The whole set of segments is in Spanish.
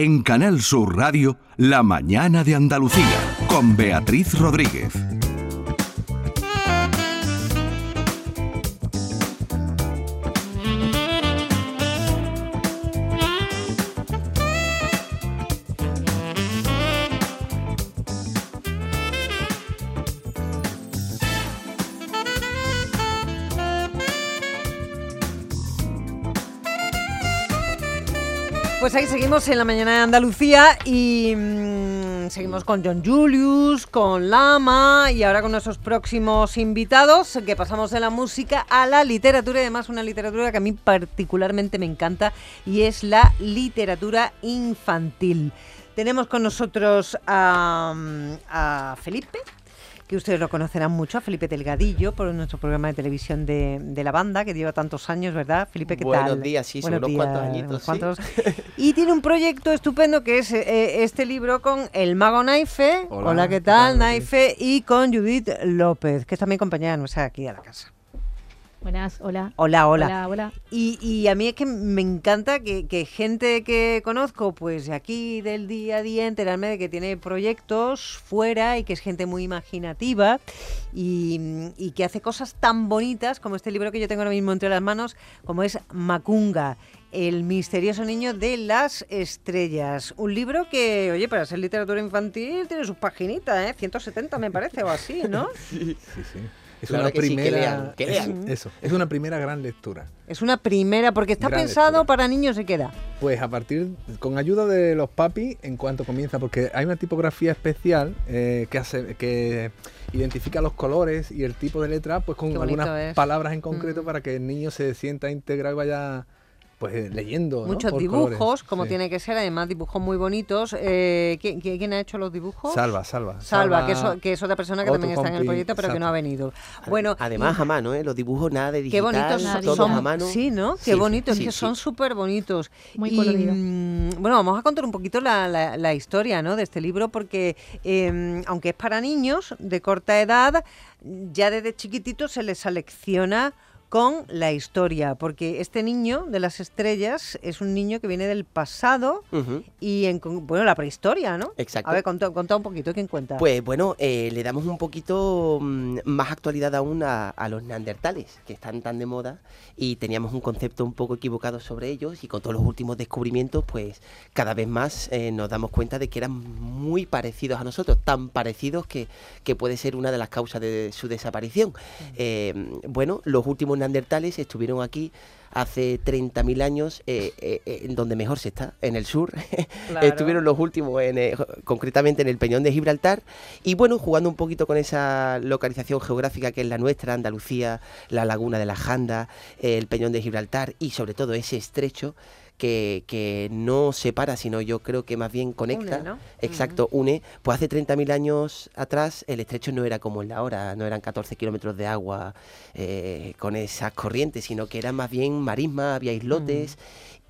En Canal Sur Radio, La mañana de Andalucía, con Beatriz Rodríguez. Pues ahí seguimos en la mañana de Andalucía y mm, seguimos con John Julius, con Lama y ahora con nuestros próximos invitados que pasamos de la música a la literatura y además una literatura que a mí particularmente me encanta y es la literatura infantil. Tenemos con nosotros a, mm, a Felipe, que ustedes lo conocerán mucho, a Felipe Delgadillo, por nuestro programa de televisión de, de la banda, que lleva tantos años, ¿verdad? Felipe, ¿qué Buenos tal? días, sí, son Buenos unos cuantos días, añitos, unos sí. cuantos. Y tiene un proyecto estupendo que es eh, este libro con el mago Naife. Hola, Hola, ¿qué ¿qué tal, tal, Naife? Y con Judith López, que es también compañera nuestra aquí de la casa. Buenas, hola. Hola, hola. Hola, hola. Y, y a mí es que me encanta que, que gente que conozco, pues de aquí del día a día, enterarme de que tiene proyectos fuera y que es gente muy imaginativa y, y que hace cosas tan bonitas como este libro que yo tengo ahora mismo entre las manos, como es Macunga. El misterioso niño de las estrellas. Un libro que, oye, para ser literatura infantil tiene sus paginitas, ¿eh? 170 me parece o así, ¿no? Sí, sí. Es Claro una que sí, que primera. lean, que es- lean. Eso, es una primera gran lectura. Es una primera, porque está Gran pensado lectura. para niños y queda. Pues a partir, con ayuda de los papis, en cuanto comienza, porque hay una tipografía especial eh, que hace, que identifica los colores y el tipo de letra, pues con algunas es. palabras en concreto Mm. para que el niño se sienta integrado y vaya, pues eh, leyendo. ¿no? Muchos Por dibujos, colores. como Sí. tiene que ser, además dibujos muy bonitos. Eh, ¿quién, quién- ha hecho los dibujos? Salva, salva. Salva, que, es, que es otra persona que también está en el proyecto, pero que no ha venido. Bueno, Además, y- a mano, ¿eh? Los dibujos nada de Qué digital, bonitos Nada todos son. a mano. Sí, ¿no? Qué Sí, bonitos, sí, que sí. son súper bonitos. Muy y, colorido. mm, bueno, vamos a contar un poquito la, la- la historia ¿no? de este libro, porque eh, aunque es para niños de corta edad, ya desde chiquitito se les selecciona con la historia, porque este niño de las estrellas es un niño que viene del pasado y en, bueno, la prehistoria, ¿no? Exacto. A ver, contá, contá un poquito, ¿quién cuenta? Pues bueno, eh, le damos un poquito mm, más actualidad aún a, a los neandertales, que están tan de moda, y teníamos un concepto un poco equivocado sobre ellos, y con todos los últimos descubrimientos, pues cada vez más eh, nos damos cuenta de que eran muy parecidos a nosotros, tan parecidos que, que puede ser una de las causas de su desaparición. Eh, bueno, los últimos neandertales estuvieron aquí hace 30.000 años, eh, eh, eh, en donde mejor se está, en el sur. Claro. Estuvieron los últimos, en, eh, concretamente en el Peñón de Gibraltar. Y bueno, jugando un poquito con esa localización geográfica que es la nuestra, Andalucía, la laguna de la Janda, el Peñón de Gibraltar y sobre todo ese estrecho. Que, que no separa, sino yo creo que más bien conecta. Une, ¿no? Exacto, une. Pues hace 30.000 años atrás el estrecho no era como en la hora, no eran 14 kilómetros de agua eh, con esas corrientes, sino que era más bien marisma, había islotes.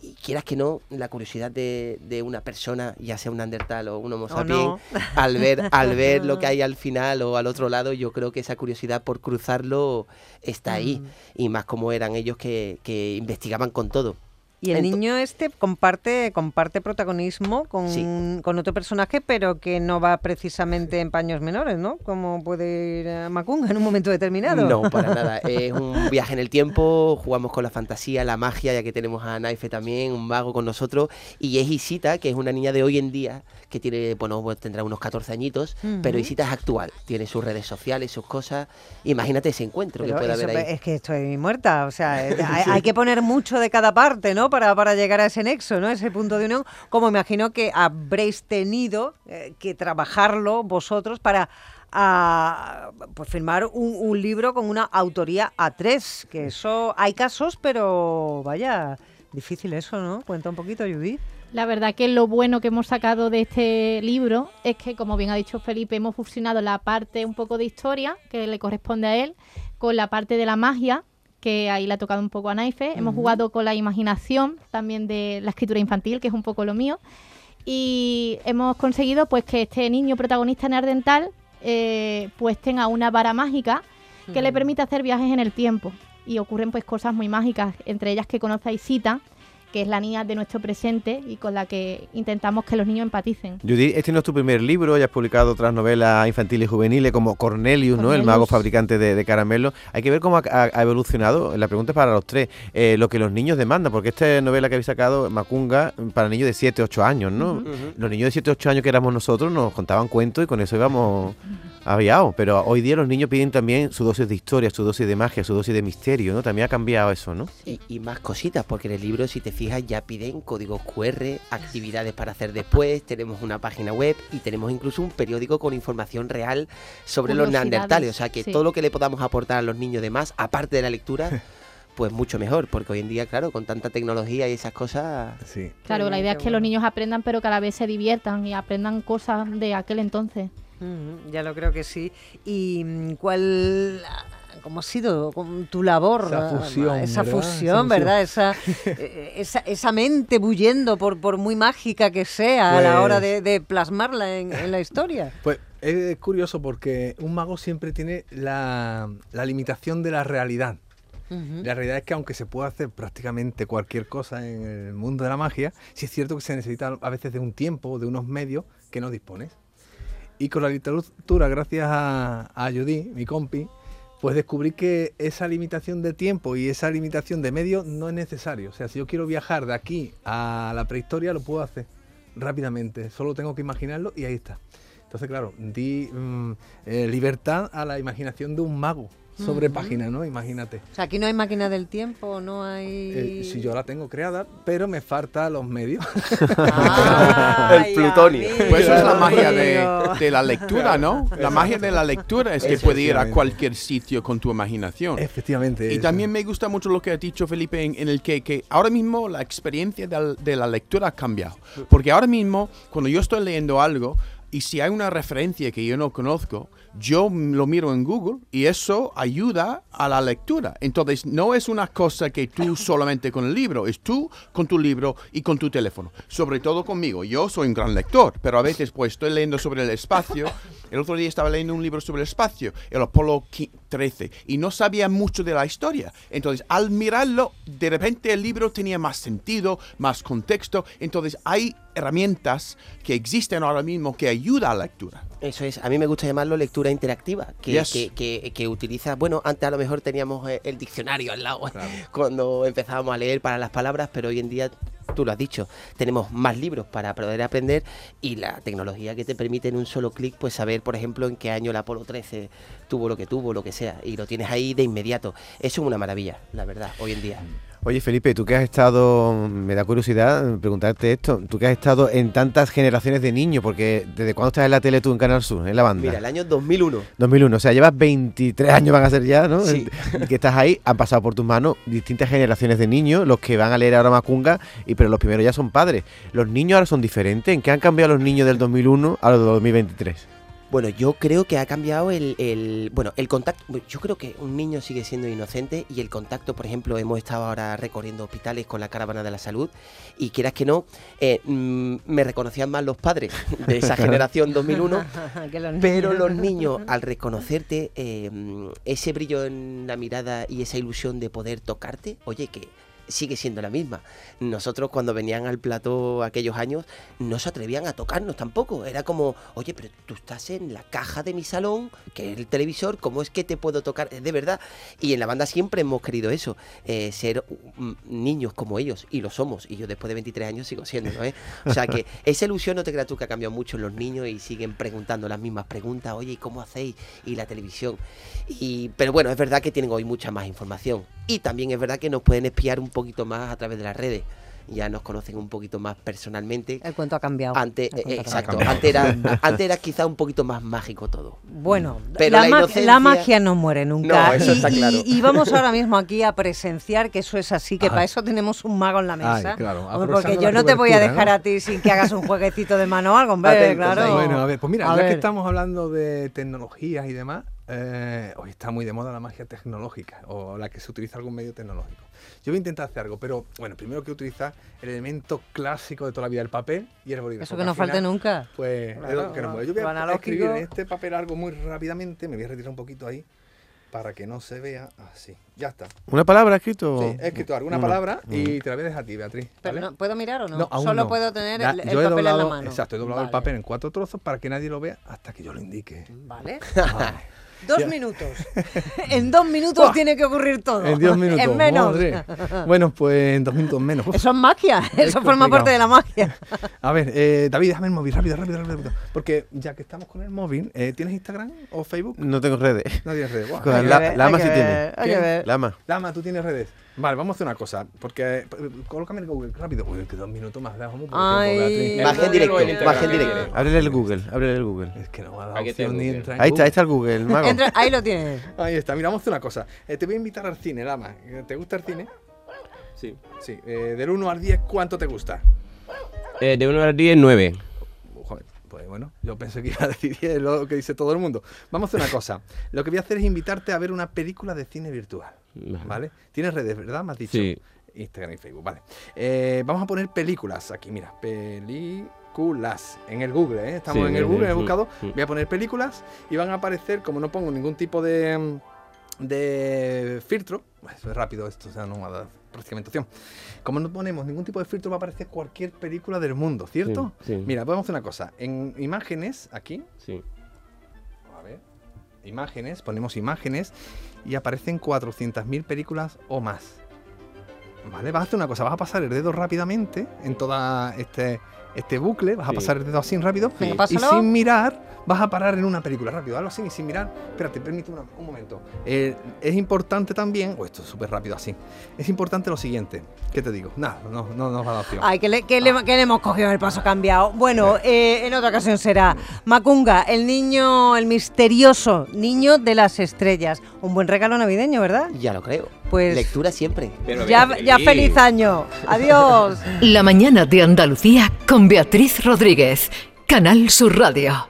Y quieras que no, la curiosidad de, de una persona, ya sea un Neandertal o un Homo sapiens, no. al ver, al ver lo que hay al final o al otro lado, yo creo que esa curiosidad por cruzarlo está ahí. Mm. Y más como eran ellos que, que investigaban con todo. Y el niño este comparte, comparte protagonismo con, Sí. con otro personaje, pero que no va precisamente en paños menores, ¿no? Como puede ir a Macunga en un momento determinado. No, para nada. Es un viaje en el tiempo, jugamos con la fantasía, la magia, ya que tenemos a Naife también, un mago con nosotros. Y es Isita, que es una niña de hoy en día, que tiene, bueno, pues tendrá unos 14 añitos, pero. Isita es actual, tiene sus redes sociales, sus cosas. Imagínate ese encuentro Pero que puede haber ahí. Es que estoy muerta, o sea, hay que poner mucho de cada parte, ¿no? Para, para llegar a ese nexo, ¿no? Ese punto de unión, como imagino que habréis tenido eh, que trabajarlo vosotros para a, pues firmar un, un libro con una autoría a tres, que eso hay casos, pero vaya, difícil eso, ¿no? Cuenta un poquito, Judith. La verdad que lo bueno que hemos sacado de este libro es que, como bien ha dicho Felipe, hemos fusionado la parte un poco de historia, que le corresponde a él, con la parte de la magia, que ahí le ha tocado un poco a Naife. Hemos jugado con la imaginación también de la escritura infantil, que es un poco lo mío. Y hemos conseguido pues que este niño protagonista neandertal eh, pues tenga una vara mágica que le permite hacer viajes en el tiempo. Y ocurren pues cosas muy mágicas, entre ellas que conoce a Isita que es la niña de nuestro presente y con la que intentamos que los niños empaticen. Judy, este no es tu primer libro, ya has publicado otras novelas infantiles y juveniles como Cornelius, ¿no? El mago fabricante de, de caramelos. Hay que ver cómo ha, evolucionado, la pregunta es para los tres, eh, lo que los niños demandan, porque esta novela que habéis sacado, Macunga, para niños de 7, 8 años, ¿no? Los niños de 7, 8 años que éramos nosotros nos contaban cuentos y con eso íbamos aviados, pero hoy día los niños piden también su dosis de historia, su dosis de magia, su dosis de misterio, ¿no? También ha cambiado eso, ¿no? Y, y más cositas, porque en el libro, si te fijas, ya piden códigos QR, actividades para hacer después, tenemos una página web y tenemos incluso un periódico con información real sobre los neandertales. O sea que todo lo que le podamos aportar a los niños de más, aparte de la lectura, pues mucho mejor, porque hoy en día, claro, con tanta tecnología y esas cosas... Sí. Claro, la idea es que los niños aprendan, pero que a la vez se diviertan y aprendan cosas de aquel entonces. Ya lo creo que sí. ¿Y mm, cuál cómo ha sido tu labor, esa fusión, esa fusión, ¿verdad? Esa, eh, esa, esa, mente bullendo, por, por muy mágica que sea a la hora pues de, plasmarla en, la historia. Pues es curioso porque un mago siempre tiene la, la limitación de la realidad. La realidad es que aunque se pueda hacer prácticamente cualquier cosa en el mundo de la magia, sí es cierto que se necesita a veces de un tiempo, de unos medios que no dispones. Y con la literatura, gracias a, a Judy, mi compi, pues descubrí que esa limitación de tiempo y esa limitación de medios no es necesario. O sea, si yo quiero viajar de aquí a la prehistoria, lo puedo hacer rápidamente. Solo tengo que imaginarlo y ahí está. Entonces, claro, di mm, eh, libertad a la imaginación de un mago sobre página, ¿no? Imagínate. O sea, aquí no hay máquina del tiempo, no hay... Eh, sí, yo la tengo creada, pero me falta los medios. el plutonio. Pues eso es la magia de, la lectura, ¿no? La magia de la lectura es que puedes ir a cualquier sitio con tu imaginación. Efectivamente. Y también me gusta mucho lo que ha dicho Felipe en, el que, que, ahora mismo la experiencia de, de la lectura ha cambiado. Porque ahora mismo, cuando yo estoy leyendo algo, y si hay una referencia que yo no conozco, yo lo miro en Google y eso ayuda a la lectura. Entonces, no es una cosa que tú solamente con el libro, es tú con tu libro y con tu teléfono. Sobre todo conmigo. Yo soy un gran lector, pero a veces pues estoy leyendo sobre el espacio. El otro día estaba leyendo un libro sobre el espacio, el Apolo 13, y no sabía mucho de la historia. Entonces, al mirarlo, de repente el libro tenía más sentido, más contexto. Entonces, hay herramientas que existen ahora mismo que ayudan a la lectura. Eso es, a mí me gusta llamarlo lectura interactiva, que, que, utiliza, bueno, antes a lo mejor teníamos eh, el diccionario al lado cuando empezábamos a leer para las palabras, pero hoy en día, tú lo has dicho, tenemos más libros para poder aprender y la tecnología que te permite en un solo clic, pues saber, por ejemplo, en qué año el Apolo 13 tuvo lo que tuvo, lo que sea, y lo tienes ahí de inmediato. Eso es una maravilla, la verdad, hoy en día. Oye Felipe, tú que has estado, me da curiosidad preguntarte esto, tú que has estado en tantas generaciones de niños, porque ¿desde cuándo estás en la tele tú en Canal Sur, en la banda? Mira, el año 2001. 2001, o sea, llevas 23 años van a ser ya, ¿no? Sí. Que estás ahí, han pasado por tus manos distintas generaciones de niños, los que van a leer ahora Macunga, y pero los primeros ya son padres. ¿Los niños ahora son diferentes? ¿En qué han cambiado los niños del 2001 a los de 2023? Bueno, yo creo que ha cambiado el, bueno, el contacto. Yo creo que un niño sigue siendo inocente y el contacto, por ejemplo, hemos estado ahora recorriendo hospitales con la caravana de la salud y quieras que no, eh, mm, me reconocían más los padres de esa generación 2001, pero los niños al reconocerte eh, ese brillo en la mirada y esa ilusión de poder tocarte, oye, que sigue siendo la misma. Nosotros cuando venían al plató aquellos años no se atrevían a tocarnos tampoco. Era como, oye, pero tú estás en la caja de mi salón, que es el televisor, ¿cómo es que te puedo tocar? De verdad. Y en la banda siempre hemos querido eso, eh, ser niños como ellos, y lo somos. Y yo después de 23 años sigo siendo, ¿eh? O sea que esa ilusión no te creas tú que ha cambiado mucho en los niños y siguen preguntando las mismas preguntas, oye, ¿y cómo hacéis? Y la televisión. Y, pero bueno, es verdad que tienen hoy mucha más información. Y también es verdad que nos pueden espiar un poquito más a través de las redes ya nos conocen un poquito más personalmente. El cuento ha cambiado. Antes, exacto, Antes, era, antes era quizá un poquito más mágico todo. Bueno, Pero la, magia no muere nunca. y, vamos ahora mismo aquí a presenciar que eso es así, que para eso tenemos un mago en la mesa. porque yo no te voy a dejar a ti sin que hagas un jueguecito de mano o algo, hombre, claro. Bueno, a ver, pues mira, ya que estamos hablando de tecnologías y demás, eh, hoy está muy de moda la magia tecnológica o la que se utiliza algún medio tecnológico. Yo voy a intentar hacer algo, pero bueno, primero que utilizar el elemento clásico de toda la vida, el papel y el bolígrafo. Eso que no falte nunca. Pues que no, Yo voy a escribir en este papel algo muy rápidamente, me voy a retirar un poquito ahí. para que no se vea así. Ya está. ¿Una palabra escrito? Sí, he escrito alguna Uno. palabra y te la voy a dejar a ti, Beatriz. Pero no, ¿Puedo mirar o no? No, aún Solo no. puedo tener Ya, el, papel en la doblado- mano. Exacto, he doblado el papel en cuatro trozos para que nadie lo vea hasta que yo lo indique. Vale. Vale. Dos minutos. en dos minutos Buah. tiene que ocurrir todo. En 10 minutos. En menos. madre. Bueno, pues en dos minutos menos. Uf. Eso es magia. Es Eso forma parte de la magia. A ver, eh, David, déjame el móvil, rápido, rápido, rápido. rápido. Porque ya que estamos con el móvil, eh, ¿tienes Instagram o Facebook? No tengo redes. No tienes redes. Que la- hay que sí tiene. ver, hay que ¿Quién? ver. Lama. Lama, tú tienes redes. Vale, vamos a hacer una cosa. Porque. eh, Colócame el Google rápido. Uy, que dos minutos más. Dejamos un poco de Ay. tiempo, Beatriz. Baje en directo, Instagram, baje en que directo. Ábrele el Google, ábrele el Google. Es que no me ha dado opción ni entrar en Ahí está, ahí está el Google, mago. Entra- ahí lo tienes. Ahí está, mira, vamos a hacer una cosa. Eh, te voy a invitar al cine, Lama. ¿Te gusta el cine? Sí. Sí. Eh, del 1 al 10, ¿cuánto te gusta? Eh, de 1 al 10, 9. Joder, pues bueno, yo pensé que iba a decir 10, lo que dice todo el mundo. Vamos a hacer una cosa. Lo que voy a hacer es invitarte a ver una película de cine virtual. ¿Vale? Tienes redes, ¿verdad? Me has dicho. Sí. Instagram y Facebook, vale. Eh, vamos a poner películas aquí, mira. Películas. En el Google, ¿eh? Estamos Sí, en el Google, he sí, buscado. sí. Voy a poner películas y van a aparecer, como no pongo ningún tipo de, mm, de filtro. Eso es rápido esto, o sea, no va a dar prácticamente opción. Como no ponemos ningún tipo de filtro, va a aparecer cualquier película del mundo, ¿cierto? Sí, sí. Mira, podemos hacer una cosa. En imágenes, aquí, Sí. Imágenes, ponemos imágenes y aparecen 400.000 películas o más. Vale, vas a hacer una cosa, vas a pasar el dedo rápidamente en toda este, este bucle, vas a pasar el dedo así rápido y pásalo. sin mirar vas a parar en una película rápido, hazlo así y sin mirar. Espérate, permíteme un momento. Eh, es importante también, o esto es súper rápido así, es importante lo siguiente, ¿qué te digo? Nada, no, no nos va a dar opción. Ay, que le, que le- que le hemos cogido el paso cambiado. Bueno, eh, en otra ocasión será Macunga, el niño, el misterioso niño de las estrellas. Un buen regalo navideño, ¿verdad? Ya lo creo. Pues Lectura siempre. Pero ya, Beatriz. ya feliz año. Adiós. La mañana de Andalucía con Beatriz Rodríguez. Canal Sur Radio.